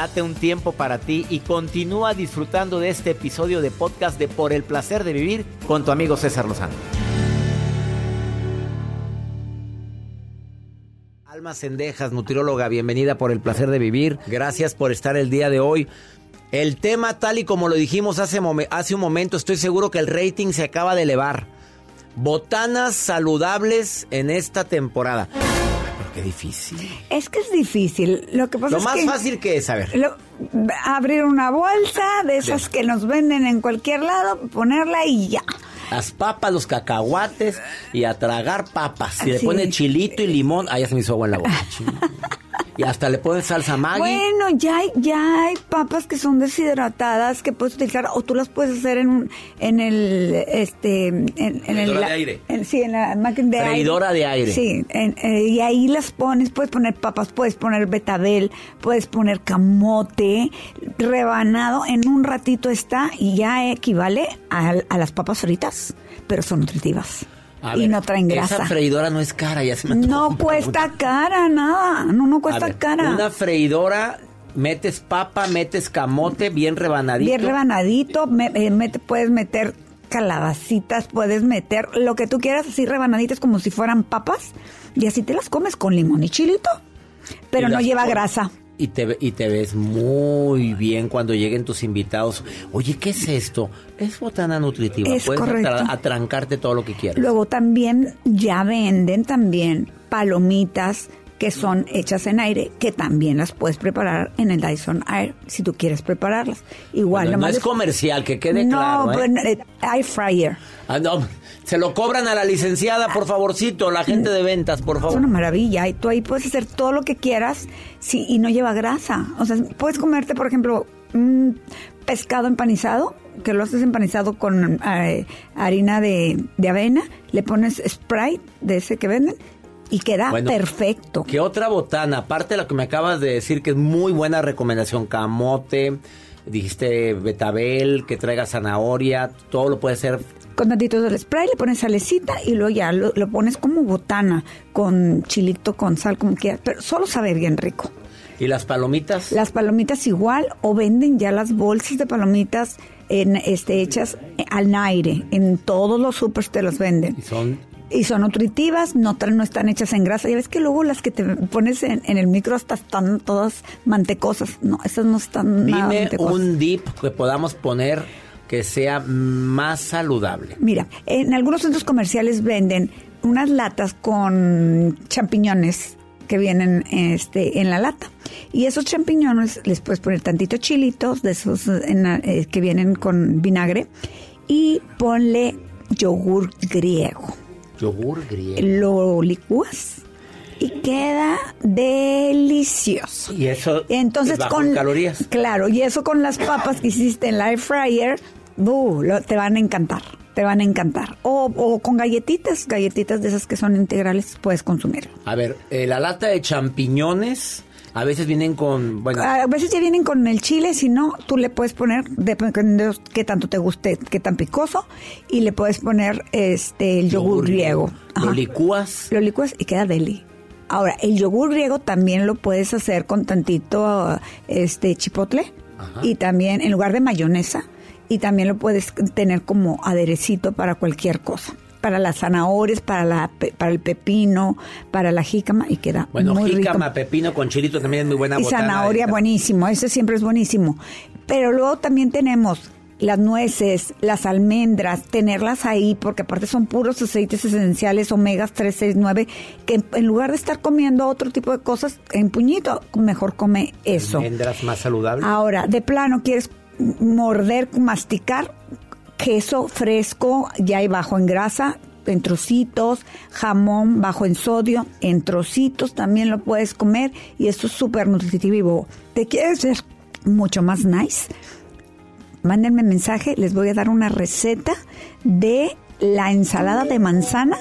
date un tiempo para ti y continúa disfrutando de este episodio de podcast de Por el placer de vivir con tu amigo César Lozano. Alma Cendejas, nutrióloga, bienvenida por el placer de vivir. Gracias por estar el día de hoy. El tema, tal y como lo dijimos hace, hace un momento, estoy seguro que el rating se acaba de elevar. Botanas saludables en esta temporada. Pero qué difícil. Es que es difícil. Lo que pasa lo más fácil que es, a ver. abrir una bolsa de esas que nos venden en cualquier lado, ponerla y ya. Las papas, los cacahuates y a tragar papas. Si le pone chilito y limón, ah, ya se me hizo agua en la boca. Y hasta le pones salsa Maggi. Bueno, ya hay, ya hay papas que son deshidratadas que puedes utilizar o tú las puedes hacer en en el este en, en el de aire. sí, en la máquina de Freidora de aire. Sí, eh, y ahí las pones, puedes poner papas, puedes poner betabel, puedes poner camote rebanado, en un ratito está y ya equivale a, a las papas fritas, pero son nutritivas y no traen grasa. Esa freidora no es cara, ya se me No cuesta cara, nada. No, no cuesta cara. Una freidora metes papa, metes camote bien rebanadito. Bien rebanadito, eh, puedes meter calabacitas, puedes meter lo que tú quieras así rebanaditas como si fueran papas y así te las comes con limón y chilito. Pero no lleva grasa y te, y te ves muy bien cuando lleguen tus invitados. Oye, ¿qué es esto? Es botana nutritiva. Es Puedes atrancarte todo lo que quieras. Luego también ya venden también palomitas que son hechas en aire, que también las puedes preparar en el Dyson Air si tú quieres prepararlas. Igual, no es comercial, que quede claro. No, ¿eh? pues, eh, air fryer. Ah, no. Se lo cobran a la licenciada, por favorcito, la gente de ventas, por favor. Es una maravilla. Y tú ahí puedes hacer todo lo que quieras sí, y no lleva grasa. O sea, puedes comerte, por ejemplo, un pescado empanizado, que lo haces empanizado con eh, harina de, avena, le pones Sprite de ese que venden y queda perfecto. ¿Qué otra botana? Aparte de lo que me acabas de decir, que es muy buena recomendación, camote, dijiste betabel, que traiga zanahoria, todo lo puede hacer con tantito del spray, le pones salecita y luego ya lo, pones como botana, con chilito, con sal, como quieras, pero solo sabe bien rico. ¿Y las palomitas? Las palomitas igual, o venden ya las bolsas de palomitas en, este, hechas al aire. En todos los supers te los venden. ¿Y son? Y son nutritivas, no, no están hechas en grasa. Ya ves que luego las que te pones en, el micro hasta están todas mantecosas. No, esas no están Dime nada un dip que podamos poner que sea más saludable? Mira, en algunos centros comerciales venden unas latas con champiñones que vienen este, en la lata. Y esos champiñones les puedes poner tantito chilitos de esos eh, que vienen con vinagre y ponle yogur griego. Yogur griego. Lo licúas y queda delicioso. Y eso entonces con calorías. Claro, y eso con las papas que hiciste en la air fryer Uh, te van a encantar, te van a encantar. O, con galletitas, galletitas de esas que son integrales, puedes consumir. A ver, eh, la lata de champiñones... A veces vienen con, bueno. A veces ya vienen con el chile, si no, tú le puedes poner, dependiendo de qué tanto te guste, qué tan picoso, y le puedes poner este el yogur, griego. ¿Lo licúas? Lo licúas y queda deli. Ahora, el yogur griego también lo puedes hacer con tantito este chipotle y también en lugar de mayonesa y también lo puedes tener como aderecito para cualquier cosa. Para las zanahorias, para, la, para el pepino, para la jícama y queda bueno, muy jícama, pepino con chilito también es muy buena. Y zanahoria buenísimo, ese siempre es buenísimo. Pero luego también tenemos las nueces, las almendras, tenerlas ahí, porque aparte son puros aceites esenciales, omegas 3, 6, 9, que en lugar de estar comiendo otro tipo de cosas en puñito, mejor come eso. Almendras más saludables. Ahora, de plano, quieres morder, masticar queso fresco, ya hay bajo en grasa, en trocitos, jamón bajo en sodio, en trocitos también lo puedes comer y esto es súper nutritivo. ¿Te quieres ver mucho más nice? Mándenme mensaje, les voy a dar una receta de la ensalada de manzana,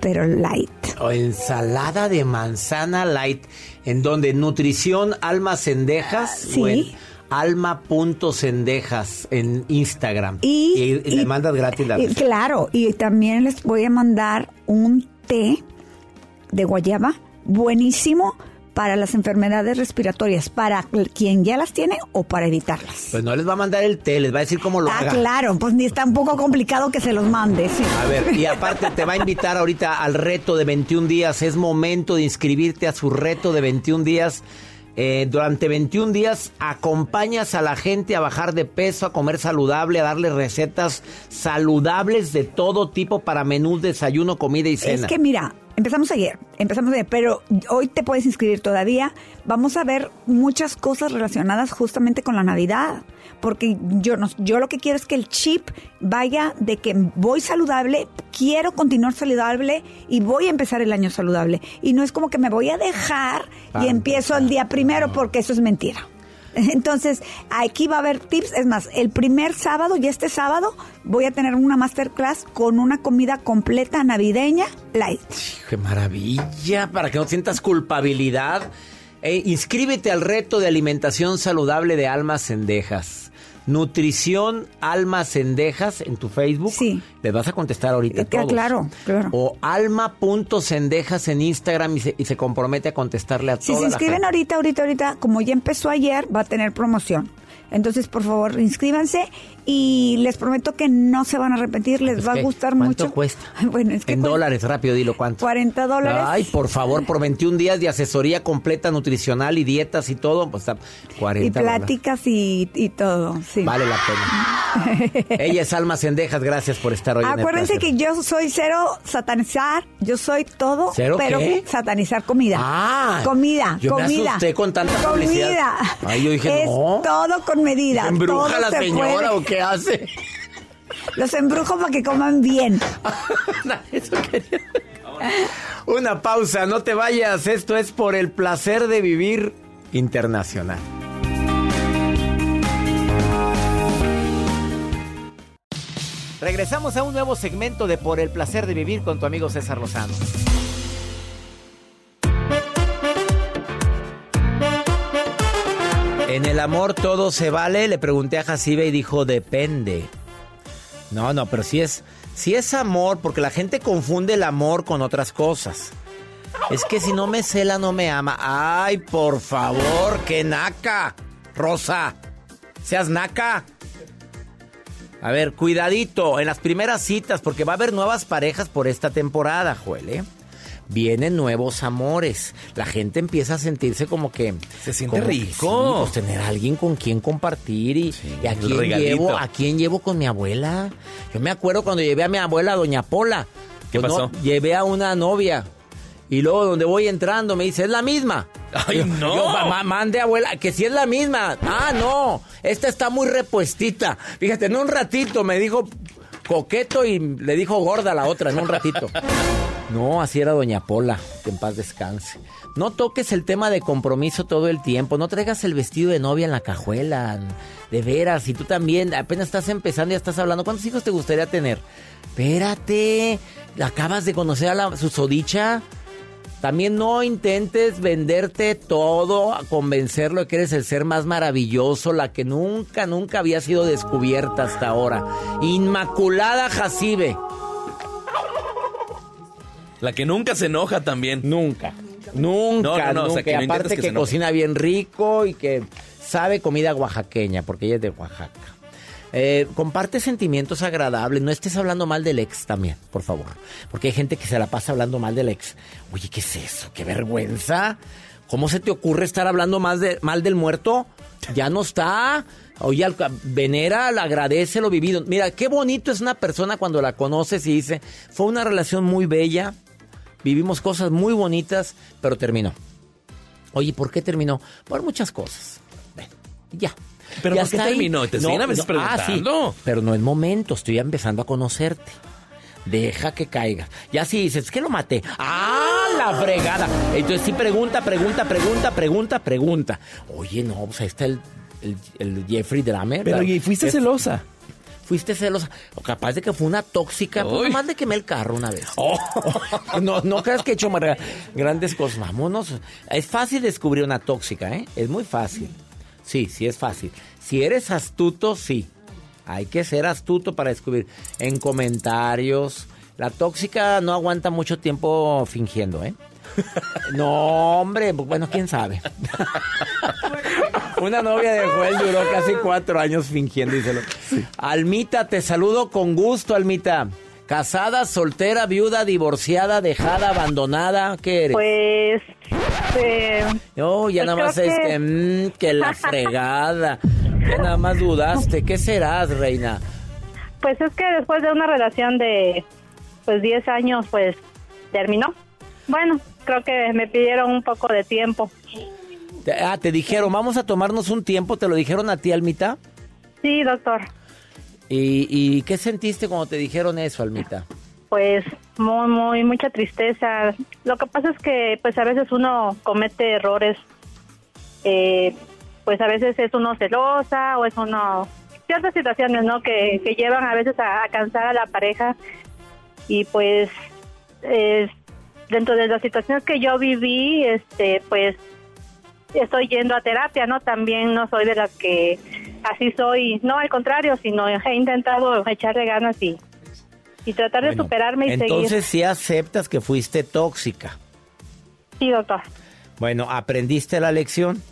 pero light. O ensalada de manzana light, en donde nutrición almas cendejas. Sí alma.cendejas en Instagram. Y, le mandas gratis la Claro, y también les voy a mandar un té de guayaba buenísimo para las enfermedades respiratorias, para quien ya las tiene o para evitarlas. Pues no les va a mandar el té, les va a decir cómo lo ah, claro, pues ni está un poco complicado que se los mande. Sí. A ver, y aparte te va a invitar ahorita al reto de 21 días. Es momento de inscribirte a su reto de 21 días. Eh, durante 21 días acompañas a la gente a bajar de peso, a comer saludable, a darle recetas saludables de todo tipo para menú, desayuno, comida y cena. Es que mira, Empezamos ayer, empezamos ayer, pero hoy te puedes inscribir todavía. Vamos a ver muchas cosas relacionadas justamente con la Navidad, porque yo, no, yo lo que quiero es que el chip vaya de que voy saludable, quiero continuar saludable y voy a empezar el año saludable. Y no es como que me voy a dejar y empiezo el día primero, porque eso es mentira. Entonces, aquí va a haber tips. Es más, el primer sábado y este sábado voy a tener una masterclass con una comida completa navideña light. ¡Qué maravilla! Para que no sientas culpabilidad. Eh, inscríbete al reto de alimentación saludable de almas cendejas. Nutrición Alma Cendejas en tu Facebook. Sí. Les vas a contestar ahorita. todos. Claro, claro. O alma.cendejas en Instagram y se, compromete a contestarle a todos. Si se inscriben ahorita, ahorita, ahorita, como ya empezó ayer, va a tener promoción. Entonces, por favor, inscríbanse y les prometo que no se van a arrepentir, les va a gustar ¿cuánto mucho. cuesta? Bueno, es que en dólares, rápido, dilo cuánto. 40 dólares. Ay, por favor, por 21 días de asesoría completa nutricional y dietas y todo, pues 40 Y pláticas y, y, todo, sí. Vale la pena. Ella es Alma Cendejas, gracias por estar hoy Acuérdense que yo soy cero satanizar, yo soy todo, ¿Cero pero satanizar comida. Ah. Comida, yo comida. Me con tanta comida. Ay, yo dije, es todo con medida. ¿Embruja la señora o qué hace? Los embrujo para que coman bien. Una pausa, no te vayas. Esto es por el placer de vivir internacional. Regresamos a un nuevo segmento de Por el placer de vivir con tu amigo César Lozano. En el amor todo se vale, le pregunté a Jacibe y dijo depende. No, no, pero si es, es amor, porque la gente confunde el amor con otras cosas. Es que si no me cela, no me ama. Ay, por favor, que naca. Rosa, seas naca. A ver, cuidadito en las primeras citas, porque va a haber nuevas parejas por esta temporada, Joel, ¿eh? Vienen nuevos amores. La gente empieza a sentirse como que se siente rico. pues tener a alguien con quien compartir y, a quién llevo, a quién llevo con mi abuela. Yo me acuerdo cuando llevé a mi abuela, doña Pola. ¿Qué pues pasó? llevé a una novia. Y luego donde voy entrando me dice, es la misma. Ay, no. Yo mande abuela, que si es la misma. Ah, no, esta está muy repuestita. Fíjate, en un ratito me dijo coqueto y le dijo gorda a la otra, en un ratito. No, así era Doña Pola, que en paz descanse. No toques el tema de compromiso todo el tiempo, no traigas el vestido de novia en la cajuela, de veras, y tú también apenas estás empezando y ya estás hablando, ¿cuántos hijos te gustaría tener? Espérate, acabas de conocer a la susodicha. También no intentes venderte todo, a convencerlo de que eres el ser más maravilloso, la que nunca, nunca había sido descubierta hasta ahora. Inmaculada Jacibe. La que nunca se enoja también. Nunca. Nunca, no, nunca. aparte que, cocina bien rico y que sabe comida oaxaqueña, porque ella es de Oaxaca. Eh, comparte sentimientos agradables, no estés hablando mal del ex también, por favor. Porque hay gente que se la pasa hablando mal del ex. Oye, ¿qué es eso? ¡Qué vergüenza! ¿Cómo se te ocurre estar hablando más de, mal del muerto? Ya no está. Oye, venera, agradece lo vivido. Mira, qué bonito es una persona cuando la conoces y dice, fue una relación muy bella, vivimos cosas muy bonitas, pero terminó. Oye, ¿por qué terminó? Por muchas cosas. Ya. ¿Pero por qué terminó? ¿Te no, Ah, sí, pero no es momento, estoy empezando a conocerte. Deja que caiga. Ya si dices, es que lo maté. ¡Ah, la fregada! Entonces sí pregunta, pregunta, pregunta, pregunta, pregunta. Oye, no, pues ahí está el, el, Jeffrey Dahmer. Pero ¿y fuiste celosa? Fuiste celosa. O capaz de que fue una tóxica. Pues nomás de quemé el carro una vez. Oh. no, no creas que he hecho grandes cosas. Vámonos. Es fácil descubrir una tóxica, ¿eh? Es muy fácil. Sí, sí es fácil. Si eres astuto, sí. Hay que ser astuto para descubrir. En comentarios. La tóxica no aguanta mucho tiempo fingiendo, ¿eh? No, hombre, bueno, quién sabe. Una novia de Joel duró casi cuatro años fingiendo, díselo. Almita, te saludo con gusto, Almita. Casada, soltera, viuda, divorciada, dejada, abandonada, ¿qué eres? Pues. Eh, oh, ya pues nada más creo es que- que, mm, que la fregada. Ya nada más dudaste. ¿Qué serás, reina? Pues es que después de una relación de pues 10 años, pues terminó. Bueno, creo que me pidieron un poco de tiempo. Te- Ah, te dijeron, vamos a tomarnos un tiempo. ¿Te lo dijeron a ti, Almita? Sí, doctor. ¿Y, y qué sentiste cuando te dijeron eso, Almita? Pues muy, muy, mucha tristeza. Lo que pasa es que pues a veces uno comete errores. Eh, pues a veces es uno celosa o es uno... Ciertas situaciones, ¿no? Que, que llevan a veces a, a cansar a la pareja. Y pues eh, dentro de las situaciones que yo viví, este pues estoy yendo a terapia, ¿no? También no soy de las que así soy, no al contrario, sino he intentado echarle ganas y, y tratar de superarme y Entonces seguir. sí aceptas que fuiste tóxica. Sí, doctor. Bueno, ¿aprendiste la lección?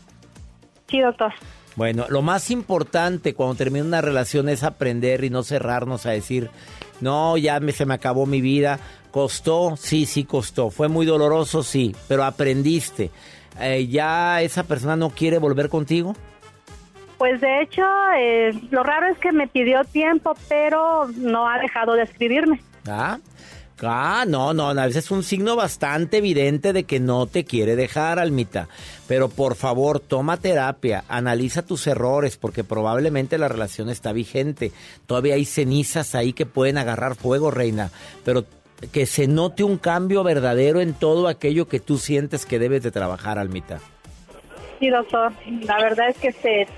Sí, doctor. Bueno, lo más importante cuando termina una relación es aprender y no cerrarnos a decir, no, ya me, se me acabó mi vida. ¿Costó? Sí, sí costó. ¿Fue muy doloroso? Sí, pero aprendiste. Eh, ¿Ya esa persona no quiere volver contigo? Pues de hecho, eh, lo raro es que me pidió tiempo, pero no ha dejado de escribirme. ¿Ah? Ah, no, no, a veces es un signo bastante evidente de que no te quiere dejar, Almita. Pero por favor, toma terapia, analiza tus errores, porque probablemente la relación está vigente. Todavía hay cenizas ahí que pueden agarrar fuego, reina. Pero que se note un cambio verdadero en todo aquello que tú sientes que debes de trabajar, Almita. Sí, doctor. La verdad es que este,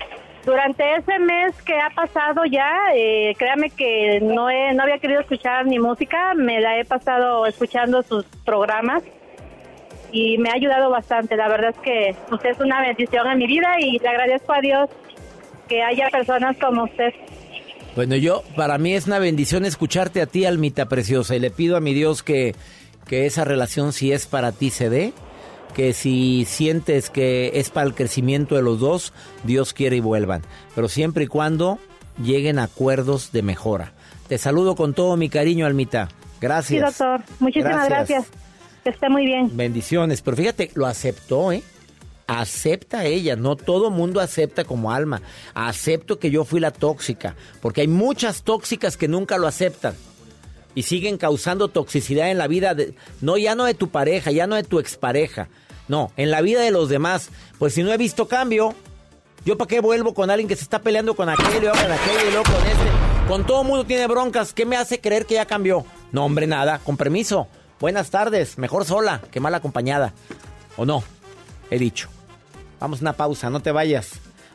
durante ese mes que ha pasado ya, eh, créame que no, he, no había querido escuchar ni música, me la he pasado escuchando sus programas y me ha ayudado bastante. La verdad es que usted es una bendición en mi vida y le agradezco a Dios que haya personas como usted. Bueno, yo, para mí es una bendición escucharte a ti, Almita Preciosa, y le pido a mi Dios que, que esa relación, si es para ti, se dé, que si sientes que es para el crecimiento de los dos, Dios quiere y vuelvan, pero siempre y cuando lleguen a acuerdos de mejora. Te saludo con todo mi cariño, Almita. Gracias. Sí, doctor. Muchísimas gracias. Que esté muy bien. Bendiciones, pero fíjate, lo aceptó, ¿eh? Acepta ella, no todo mundo acepta como alma. Acepto que yo fui la tóxica, porque hay muchas tóxicas que nunca lo aceptan y siguen causando toxicidad en la vida, de, no ya no de tu pareja, ya no de tu expareja, no, en la vida de los demás. Pues si no he visto cambio, yo para qué vuelvo con alguien que se está peleando con aquello, y luego con aquello y luego con este. Con todo mundo tiene broncas, ¿qué me hace creer que ya cambió? No, hombre, nada, con permiso. Buenas tardes, mejor sola que mal acompañada. ¿O no? He dicho. Vamos a una pausa, no te vayas.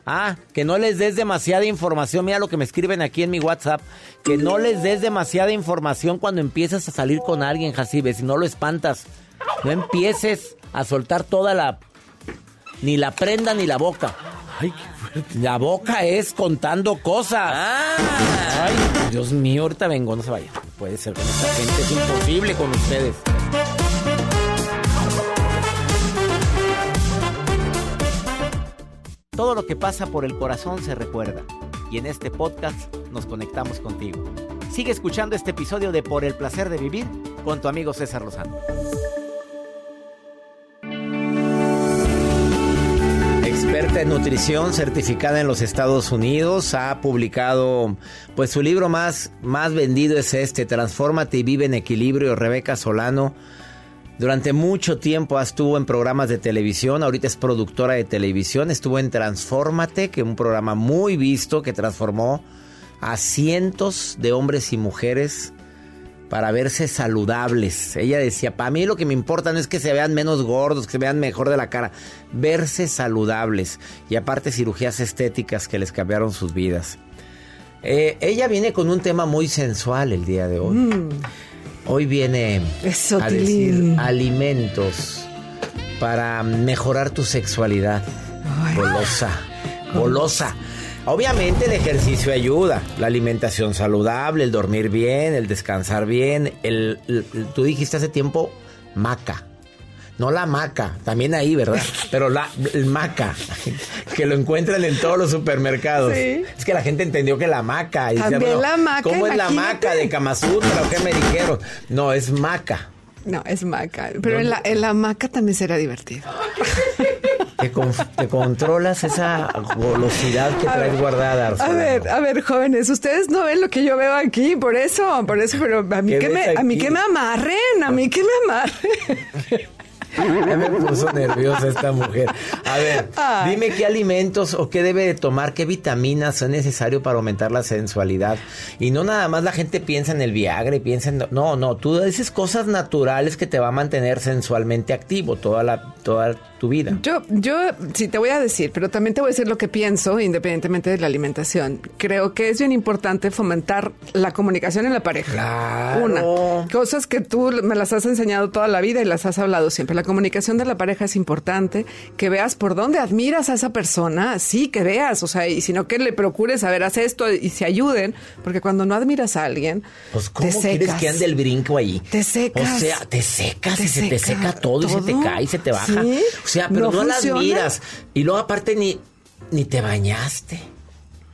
Ah, que no les des demasiada información. Mira lo que me escriben aquí en mi WhatsApp. Que no les des demasiada información cuando empieces a salir con alguien, Jacibe. Si no lo espantas. No empieces a soltar toda la... Ni la prenda ni la boca. Ay, qué fuerte. La boca es contando cosas. Ah. Ay, Dios mío, ahorita vengo, no se vayan. Puede ser con esta gente, es imposible con ustedes. Todo lo que pasa por el corazón se recuerda. Y en este podcast nos conectamos contigo. Sigue escuchando este episodio de Por el placer de vivir con tu amigo César Lozano. Experta en nutrición, certificada en los Estados Unidos, ha publicado, pues su libro más, más vendido es este, Transfórmate y vive en equilibrio, Rebeca Solano. Durante mucho tiempo estuvo en programas de televisión, ahorita es productora de televisión, estuvo en Transfórmate, que es un programa muy visto que transformó a cientos de hombres y mujeres para verse saludables. Ella decía, para mí lo que me importa no es que se vean menos gordos, que se vean mejor de la cara, verse saludables. Y aparte cirugías estéticas que les cambiaron sus vidas. Eh, ella viene con un tema muy sensual el día de hoy. Hoy viene Eso, a decir alimentos para mejorar tu sexualidad. Golosa, golosa. Obviamente el ejercicio ayuda, la alimentación saludable, el dormir bien, el descansar bien, el, el- tú dijiste hace tiempo maca. No la maca, también ahí, ¿verdad? Pero la el maca, que lo encuentran en todos los supermercados. Sí. Es que la gente entendió que la maca. y También bueno, la maca, ¿Cómo es la maca de Kamasutra o qué me dijeron? No, es maca. No, es maca. Pero en la, en la maca también será divertido. Te, con- te controlas esa golosidad que traes guardada. A Arsolano. ver, a ver, jóvenes, ustedes no ven lo que yo veo aquí, por eso, por eso, pero a mí ¿Qué que me, a mí que me amarren, a mí que me amarren. Ya me puso nerviosa esta mujer. A ver, Ay. dime qué alimentos o qué debe de tomar, qué vitaminas son necesarios para aumentar la sensualidad. Y no nada más la gente piensa en el Viagra y piensa en... No, no, tú dices cosas naturales que te va a mantener sensualmente activo toda, la, toda tu vida. Yo, yo sí te voy a decir, pero también te voy a decir lo que pienso, independientemente de la alimentación. Creo que es bien importante fomentar la comunicación en la pareja. Claro. Una, cosas que tú me las has enseñado toda la vida y las has hablado siempre. La comunicación de la pareja es importante, que veas por dónde admiras a esa persona, sí, que veas, o sea, y sino que le procures a ver, haz esto y se ayuden, porque cuando no admiras a alguien, Pues, ¿cómo te quieres que ande el brinco ahí? Te secas. O sea, te secas Te y se te seca seca todo, y se te todo. cae y se te baja. Sí. O sea, pero no, No la funciona. admiras. Y luego aparte ni, ni te bañaste.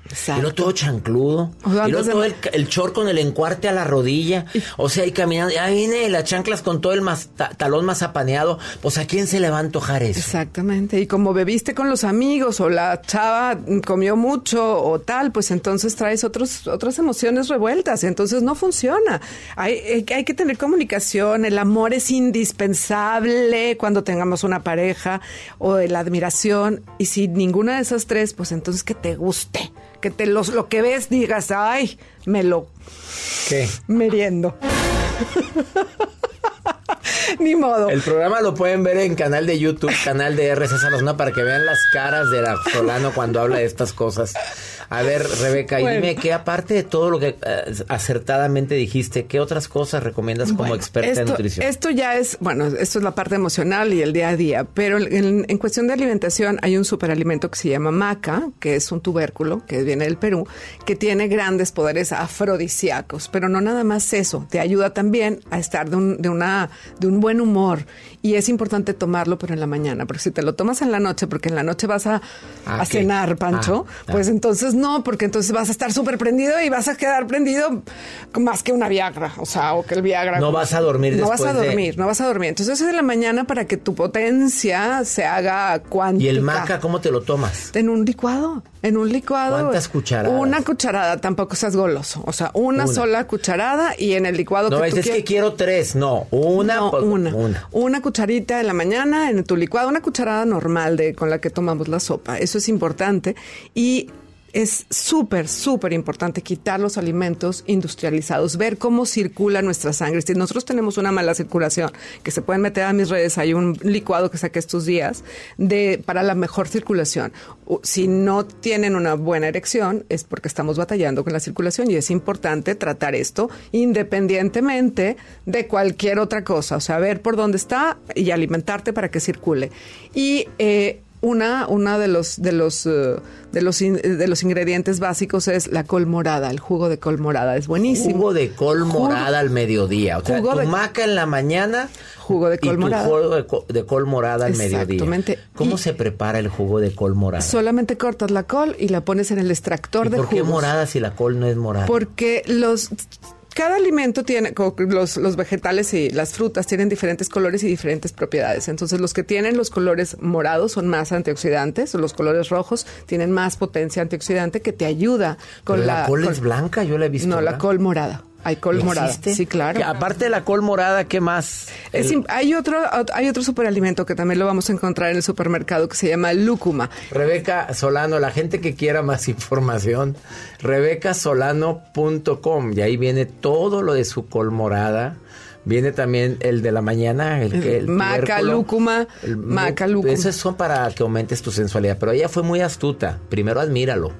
Exacto. Y luego todo chancludo. O sea, y luego antes de- todo el, el short con el encuarte a la rodilla. O sea, y caminando. Ya viene las chanclas con todo el mas- ta- talón mazapaneado. Pues a quién se le va a antojar eso. Exactamente. Y como bebiste con los amigos o la chava comió mucho o tal, pues entonces traes otros, otras emociones revueltas. Entonces no funciona. Hay, que- hay que tener comunicación. El amor es indispensable cuando tengamos una pareja o la admiración. Y si ninguna de esas tres, pues entonces que te guste. Que te los, lo que ves digas, ay, me lo ¿Qué? meriendo. Ni modo. El programa lo pueden ver en canal de YouTube, canal de RCC Lozano, para que vean las caras de Solano cuando habla de estas cosas. A ver, Rebeca, y dime que aparte de todo lo que eh, acertadamente dijiste, ¿qué otras cosas recomiendas como Bueno, experta en nutrición? Esto ya es, bueno, esto es la parte emocional y el día a día, pero en, en cuestión de alimentación hay un superalimento que se llama maca, que es un tubérculo que viene del Perú, que tiene grandes poderes afrodisíacos, pero no nada más eso, te ayuda también a estar de un, de una, de un buen humor y es importante tomarlo, pero en la mañana, porque si te lo tomas en la noche, porque en la noche vas a, Ah, a cenar, Pancho, Ah, ah. pues entonces no, porque entonces vas a estar súper prendido y vas a quedar prendido más que una Viagra, o sea, o que el Viagra. No vas a dormir No vas a de- dormir, no vas a dormir. Entonces es en la mañana para que tu potencia se haga cuántica. ¿Y el maca cómo te lo tomas? En un licuado, en un licuado. ¿Cuántas cucharadas? Una cucharada, tampoco seas goloso. O sea, una, Una. sola cucharada y en el licuado No, que es, tú es que quiero tres, no, una. No, pues, una. una. Una cucharita en la mañana en tu licuado, una cucharada normal de con la que tomamos la sopa. Eso es importante. Y es súper, súper importante quitar los alimentos industrializados, ver cómo circula nuestra sangre. Si nosotros tenemos una mala circulación, que se pueden meter a mis redes, hay un licuado que saqué estos días de, para la mejor circulación. Si no tienen una buena erección, es porque estamos batallando con la circulación y es importante tratar esto independientemente de cualquier otra cosa. O sea, ver por dónde está y alimentarte para que circule. Y eh, una, una de los de los eh, de los in- de los ingredientes básicos es la col morada, el jugo de col morada es buenísimo. Jugo de col Jugo- morada al mediodía. O sea, Jugo tu de- maca en la mañana. Jugo de y col tu morada. jugo de, co- de col morada al mediodía. Exactamente. ¿Cómo Y- se prepara el jugo de col morada? Solamente cortas la col y la pones en el extractor ¿Y de por qué jugos. morada si la col no es morada? Porque los cada alimento tiene los, los vegetales y las frutas tienen diferentes colores y diferentes propiedades. Entonces, los que tienen los colores morados son más antioxidantes, o los colores rojos tienen más potencia antioxidante que te ayuda con Pero la, la, col con- es blanca, yo la he visto. No, la col morada. Hay col morada. ¿Existe? Sí, claro. Que aparte de la col morada, ¿qué más? Es El- im- hay otro hay otro superalimento que también lo vamos a encontrar en el supermercado que se llama lúcuma. Rebeca Solano, la gente que quiera más información, rebecasolano.com y ahí viene todo lo de su col morada. Viene también el de la mañana, el que el Maca, lúcuma, El- maca, lúcuma. Esos son para que aumentes tu sensualidad, pero ella fue muy astuta. Primero admíralo,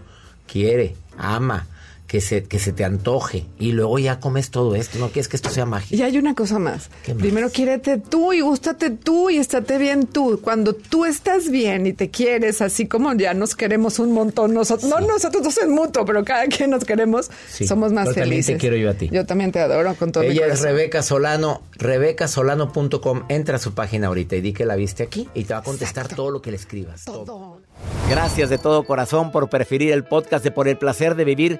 quiere, ama, que se, que se te antoje y luego ya comes todo esto. No quieres que esto sea mágico. Y hay una cosa más. Primero quiérete tú y gústate tú y estate bien tú. Cuando tú estás bien y te quieres, así como ya nos queremos un montón, nosotros, no nosotros dos en mutuo, pero cada quien nos queremos, Sí. somos más Pero también felices. te quiero yo a ti. Yo también te adoro con todo mi Ella es corazón. Rebeca Solano, rebecasolano.com. Entra a su página ahorita y di que la viste aquí y te va a contestar todo lo que le escribas. todo. Todo. Gracias de todo corazón por preferir el podcast de Por el placer de vivir